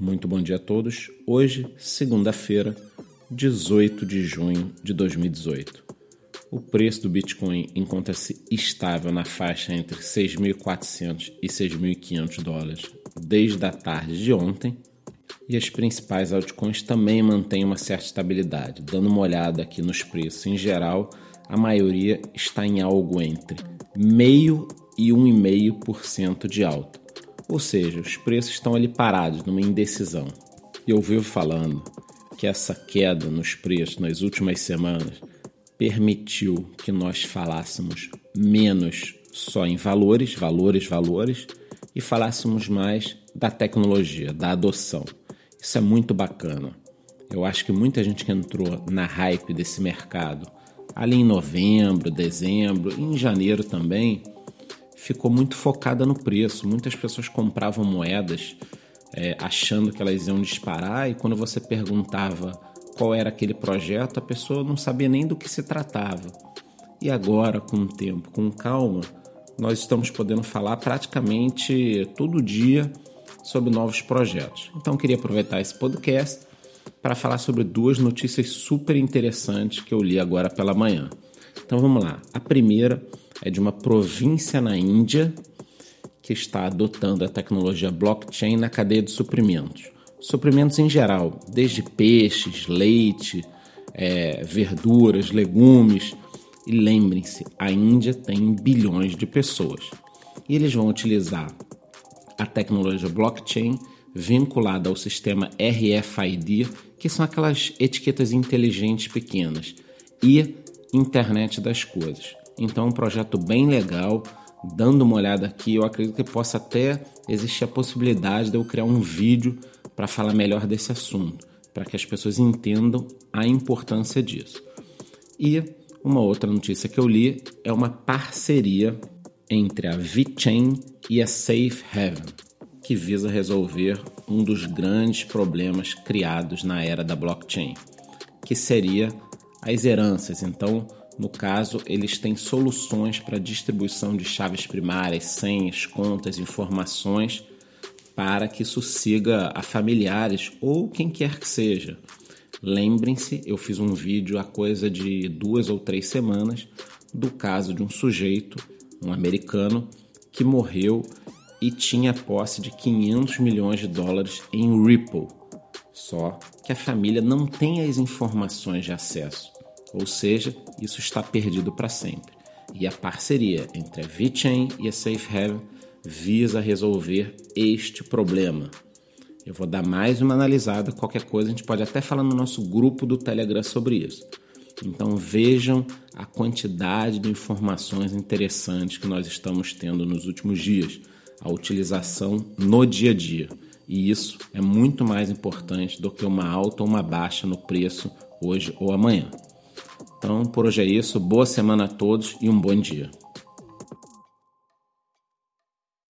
Muito bom dia a todos. Hoje, segunda-feira, 18 de junho de 2018. O preço do Bitcoin encontra-se estável na faixa entre 6.400 e 6.500 dólares desde a tarde de ontem, e as principais altcoins também mantêm uma certa estabilidade. Dando uma olhada aqui nos preços em geral, a maioria está em algo entre meio e 1,5% de alta. Ou seja, os preços estão ali parados, numa indecisão. E eu vivo falando que essa queda nos preços nas últimas semanas permitiu que nós falássemos menos só em valores, valores, valores, e falássemos mais da tecnologia, da adoção. Isso é muito bacana. Eu acho que muita gente que entrou na hype desse mercado ali em novembro, dezembro, em janeiro também, ficou muito focada no preço. Muitas pessoas compravam moedas é, achando que elas iam disparar e quando você perguntava qual era aquele projeto, a pessoa não sabia nem do que se tratava. E agora, com o tempo, com calma, nós estamos podendo falar praticamente todo dia sobre novos projetos. Então, queria aproveitar esse podcast para falar sobre duas notícias super interessantes que eu li agora pela manhã. Então, vamos lá. A primeira é de uma província na Índia que está adotando a tecnologia blockchain na cadeia de suprimentos. Suprimentos em geral, desde peixes, leite, é, verduras, legumes. E lembrem-se, a Índia tem bilhões de pessoas. E eles vão utilizar a tecnologia blockchain vinculada ao sistema RFID, que são aquelas etiquetas inteligentes pequenas, e internet das coisas. Então, um projeto bem legal. Dando uma olhada aqui, eu acredito que possa até existir a possibilidade de eu criar um vídeo para falar melhor desse assunto, para que as pessoas entendam a importância disso. E uma outra notícia que eu li é uma parceria entre a VeChain e a Safe Haven, que visa resolver um dos grandes problemas criados na era da blockchain, que seria as heranças. Então, no caso, eles têm soluções para distribuição de chaves primárias, senhas, contas, informações para que isso siga a familiares ou quem quer que seja. Lembrem-se, eu fiz um vídeo há coisa de duas ou três semanas do caso de um sujeito, um americano, que morreu e tinha posse de 500 milhões de dólares em Ripple. Só que a família não tem as informações de acesso. Ou seja, isso está perdido para sempre. E a parceria entre a VeChain e a SafeHaven visa resolver este problema. Eu vou dar mais uma analisada, qualquer coisa a gente pode até falar no nosso grupo do Telegram sobre isso. Então vejam a quantidade de informações interessantes que nós estamos tendo nos últimos dias, a utilização no dia a dia. E isso é muito mais importante do que uma alta ou uma baixa no preço hoje ou amanhã. Então, por hoje é isso. Boa semana a todos e um bom dia.